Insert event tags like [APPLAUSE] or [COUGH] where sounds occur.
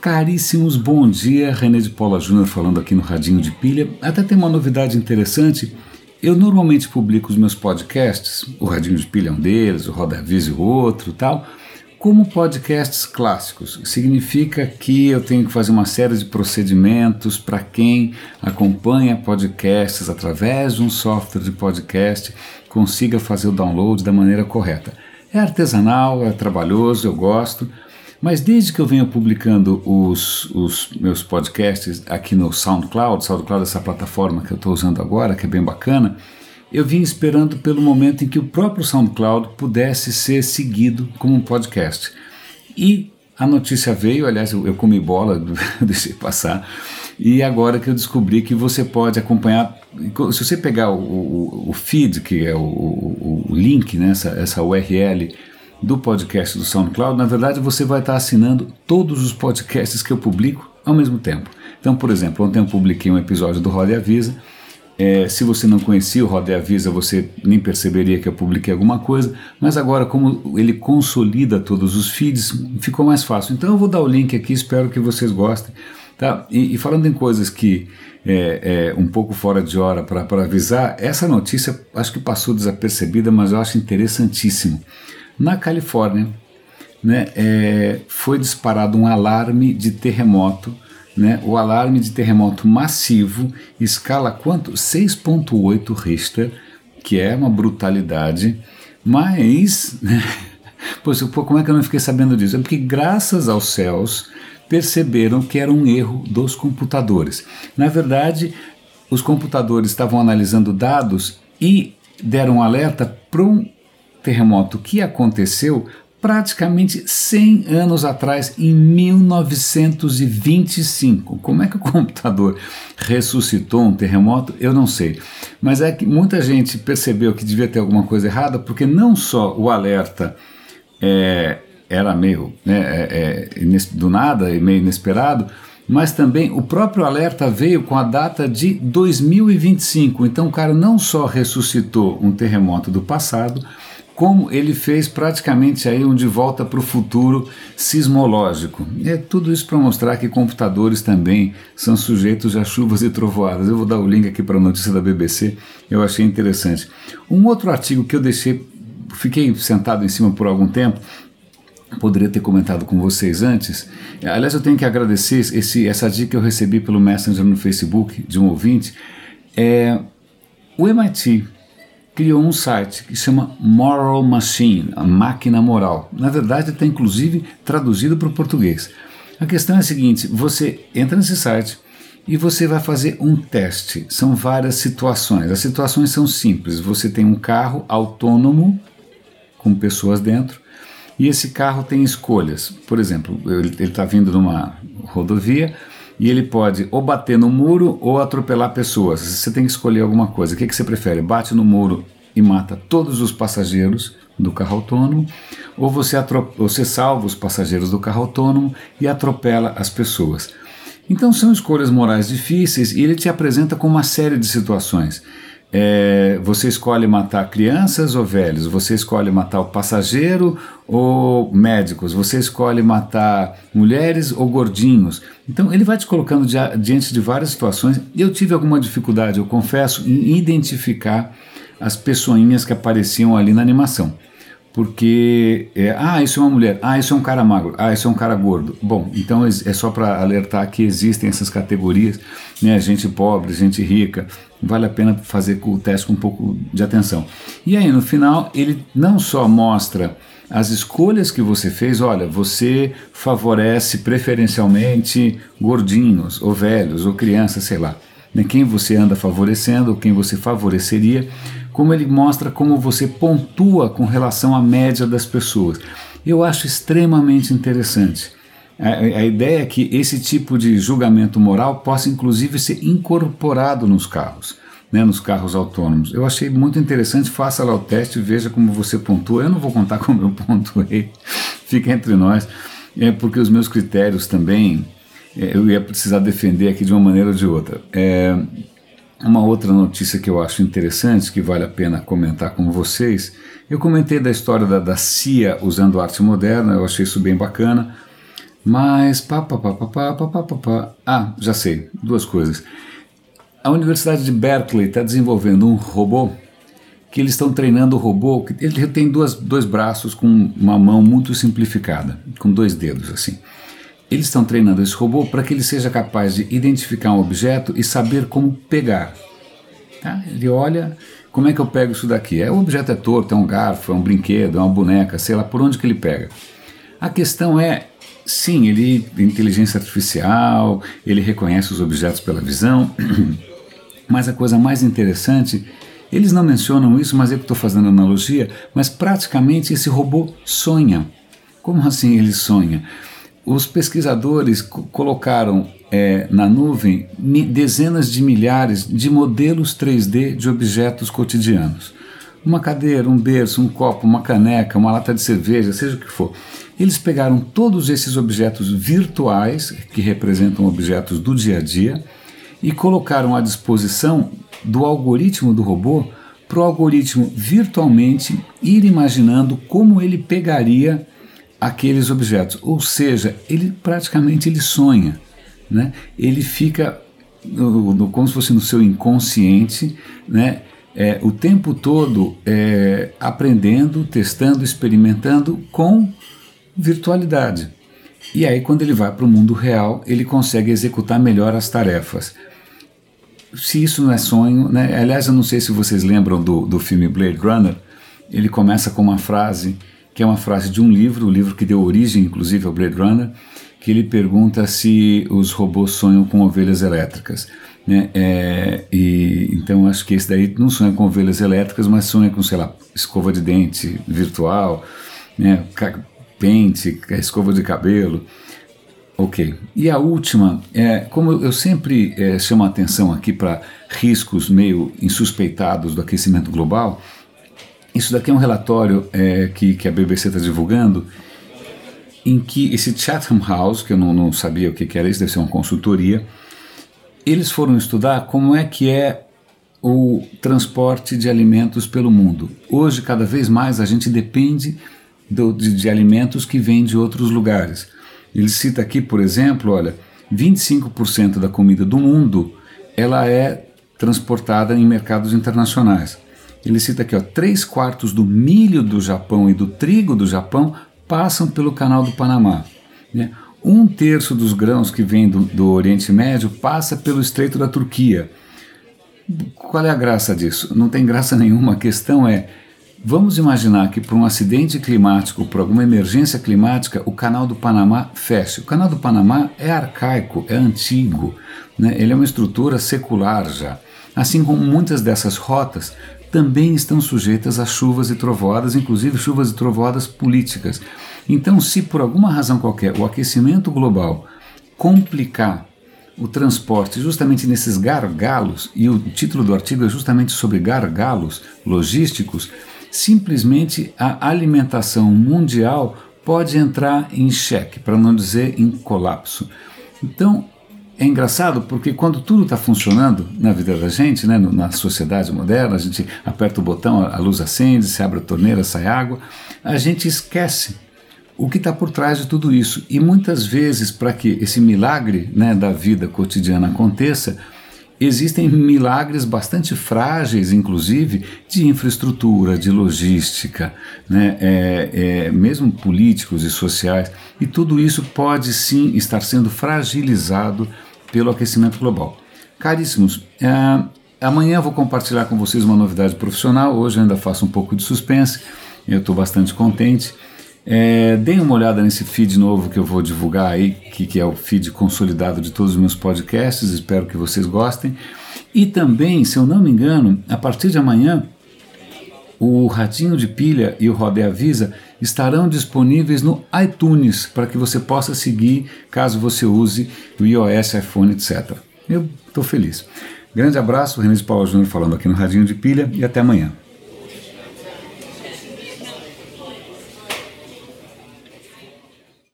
Caríssimos, bom dia. René de Paula Júnior falando aqui no Radinho de Pilha. Até tem uma novidade interessante. Eu normalmente publico os meus podcasts, o Radinho de Pilha é um deles, o Roda Avisa o outro tal, como podcasts clássicos. Significa que eu tenho que fazer uma série de procedimentos para quem acompanha podcasts através de um software de podcast consiga fazer o download da maneira correta. É artesanal, é trabalhoso, eu gosto mas desde que eu venho publicando os, os meus podcasts aqui no SoundCloud, SoundCloud é essa plataforma que eu estou usando agora, que é bem bacana, eu vim esperando pelo momento em que o próprio SoundCloud pudesse ser seguido como um podcast. E a notícia veio, aliás, eu, eu comi bola, [LAUGHS] deixei passar, e agora que eu descobri que você pode acompanhar, se você pegar o, o, o feed, que é o, o, link, né, essa, essa URL do podcast do SoundCloud, na verdade você vai estar assinando todos os podcasts que eu publico ao mesmo tempo. Então, por exemplo, ontem eu publiquei um episódio do Roda e Avisa. É, se você não conhecia o Roda e Avisa, você nem perceberia que eu publiquei alguma coisa, mas agora, como ele consolida todos os feeds, ficou mais fácil. Então, eu vou dar o link aqui, espero que vocês gostem. Tá? E, e falando em coisas que é, é um pouco fora de hora para avisar, essa notícia acho que passou desapercebida, mas eu acho interessantíssimo. Na Califórnia, né, é, foi disparado um alarme de terremoto, né, o alarme de terremoto massivo, escala quanto? 6.8 Richter, que é uma brutalidade, mas, né, [LAUGHS] pô, como é que eu não fiquei sabendo disso? É porque graças aos céus perceberam que era um erro dos computadores. Na verdade, os computadores estavam analisando dados e deram um alerta para um terremoto que aconteceu praticamente 100 anos atrás, em 1925. Como é que o [LAUGHS] computador ressuscitou um terremoto? Eu não sei. Mas é que muita gente percebeu que devia ter alguma coisa errada, porque não só o alerta é, era meio né, é, é, do nada e meio inesperado, mas também o próprio alerta veio com a data de 2025. Então o cara não só ressuscitou um terremoto do passado, como ele fez praticamente aí um de volta para o futuro sismológico. É tudo isso para mostrar que computadores também são sujeitos a chuvas e trovoadas. Eu vou dar o link aqui para a notícia da BBC, eu achei interessante. Um outro artigo que eu deixei, fiquei sentado em cima por algum tempo, poderia ter comentado com vocês antes. Aliás, eu tenho que agradecer esse, essa dica que eu recebi pelo Messenger no Facebook de um ouvinte. É, o MIT criou um site que chama Moral Machine, a máquina moral. Na verdade, está inclusive traduzido para o português. A questão é a seguinte: você entra nesse site e você vai fazer um teste. São várias situações. As situações são simples. Você tem um carro autônomo com pessoas dentro e esse carro tem escolhas. Por exemplo, ele está vindo numa rodovia e ele pode ou bater no muro ou atropelar pessoas. Você tem que escolher alguma coisa. O que, que você prefere? Bate no muro e mata todos os passageiros do carro autônomo, ou você, você salva os passageiros do carro autônomo e atropela as pessoas. Então são escolhas morais difíceis e ele te apresenta com uma série de situações. É, você escolhe matar crianças ou velhos, você escolhe matar o passageiro ou médicos, você escolhe matar mulheres ou gordinhos. Então ele vai te colocando diante de várias situações. Eu tive alguma dificuldade, eu confesso, em identificar as pessoinhas que apareciam ali na animação porque é, ah, isso é uma mulher, ah, isso é um cara magro, ah, isso é um cara gordo. Bom, então é só para alertar que existem essas categorias, né, gente pobre, gente rica, vale a pena fazer o teste com um pouco de atenção. E aí, no final, ele não só mostra as escolhas que você fez, olha, você favorece preferencialmente gordinhos, ou velhos, ou crianças, sei lá, né, quem você anda favorecendo, ou quem você favoreceria, como ele mostra como você pontua com relação à média das pessoas. Eu acho extremamente interessante. A, ideia é que esse tipo de julgamento moral possa inclusive ser incorporado nos carros, né, nos carros autônomos. Eu achei muito interessante, faça lá o teste, veja como você pontua. Eu não vou contar [LAUGHS] como eu pontuei, fica entre nós, é porque os meus critérios também é, eu ia precisar defender aqui de uma maneira ou de outra. É, uma outra notícia que eu acho interessante, que vale a pena comentar com vocês, eu comentei da história da, da CIA usando arte moderna, eu achei isso bem bacana. Mas, pá, pá, pá, pá, pá, pá, pá, pá. Ah, já sei, duas coisas. A Universidade de Berkeley está desenvolvendo um robô que eles estão treinando o robô, ele tem duas, dois braços com uma mão muito simplificada, com dois dedos assim. Eles estão treinando esse robô para que ele seja capaz de identificar um objeto e saber como pegar. Tá? Ele olha, como é que eu pego isso daqui? É, o objeto é torto, é um garfo, é um brinquedo, é uma boneca, sei lá, por onde que ele pega. A questão é, sim, ele inteligência artificial, ele reconhece os objetos pela visão, [CLEARS THROAT] mas a coisa mais interessante, eles não mencionam isso, mas eu estou fazendo analogia, mas praticamente esse robô sonha. Como assim ele sonha? Os pesquisadores colocaram é, na nuvem dezenas de milhares de modelos 3D de objetos cotidianos. Uma cadeira, um berço, um copo, uma caneca, uma lata de cerveja, seja o que for. Eles pegaram todos esses objetos virtuais, que representam objetos do dia a dia, e colocaram à disposição do algoritmo do robô para o algoritmo virtualmente ir imaginando como ele pegaria aqueles objetos. Ou seja, ele praticamente ele sonha, né? ele fica no, no, como se fosse no seu inconsciente, né? É, o tempo todo é, aprendendo, testando, experimentando com virtualidade. E aí, quando ele vai para o mundo real, ele consegue executar melhor as tarefas. Se isso não é sonho, né? aliás, eu não sei se vocês lembram do, do filme Blade Runner, ele começa com uma frase que é uma frase de um livro, o livro que deu origem, inclusive, ao Blade Runner, que ele pergunta se os robôs sonham com ovelhas elétricas. Né? É, e, então acho que esse daí não sonha com ovelhas elétricas, mas sonha com, sei lá, escova de dente virtual, né? pente, escova de cabelo. Ok. E a última, é, como eu sempre é, chamo a atenção aqui para riscos meio insuspeitados do aquecimento global, isso daqui é um relatório é, que, que a BBC está divulgando, em que esse Chatham House, que eu não, não sabia o que, que era isso, deve ser uma consultoria, eles foram estudar como é que é o transporte de alimentos pelo mundo. Hoje, cada vez mais, a gente depende do, de, de, alimentos que vêm de outros lugares. Ele cita aqui, por exemplo, olha, 25% da comida do mundo ela é transportada em mercados internacionais. Ele cita aqui, ó, três quartos do milho do Japão e do trigo do Japão passam pelo Canal do Panamá. Né? Um terço dos grãos que vem do, do Oriente Médio passa pelo Estreito da Turquia. Qual é a graça disso? Não tem graça [LAUGHS] nenhuma. A questão é Vamos imaginar que por um acidente climático, por alguma emergência climática, o canal do Panamá feche. O canal do Panamá é arcaico, é antigo, né? ele é uma estrutura secular já. Assim como muitas dessas rotas também estão sujeitas a chuvas e trovoadas, inclusive chuvas e trovoadas políticas. Então, se por alguma razão qualquer o aquecimento global complicar o transporte justamente nesses gargalos, e o título do artigo é justamente sobre gargalos logísticos, simplesmente a alimentação mundial pode entrar em xeque, para não dizer em colapso. Então, é engraçado porque quando tudo está funcionando na vida da gente, né, na sociedade moderna, a gente aperta o botão, a luz acende, se abre a torneira, sai água, a gente esquece o que está por trás de tudo isso. E muitas vezes, para que esse milagre né, da vida cotidiana aconteça, existem milagres bastante frágeis, inclusive, de infraestrutura, de logística, né, é, é, mesmo políticos e sociais, e tudo isso pode sim estar sendo fragilizado pelo aquecimento global. Caríssimos, é, amanhã vou compartilhar com vocês uma novidade profissional. Hoje ainda faço um pouco de suspense, eu estou bastante contente. É, deem uma olhada nesse feed novo que eu vou divulgar aí, que, que é o feed consolidado de todos os meus podcasts. Espero que vocês gostem. E também, se eu não me engano, a partir de amanhã, o Ratinho de Pilha e o Roda Avisa estarão disponíveis no iTunes para que você possa seguir caso você use o iOS, iPhone, etc. Eu estou feliz. Grande abraço, René Paulo Júnior falando aqui no Radinho de Pilha e até amanhã.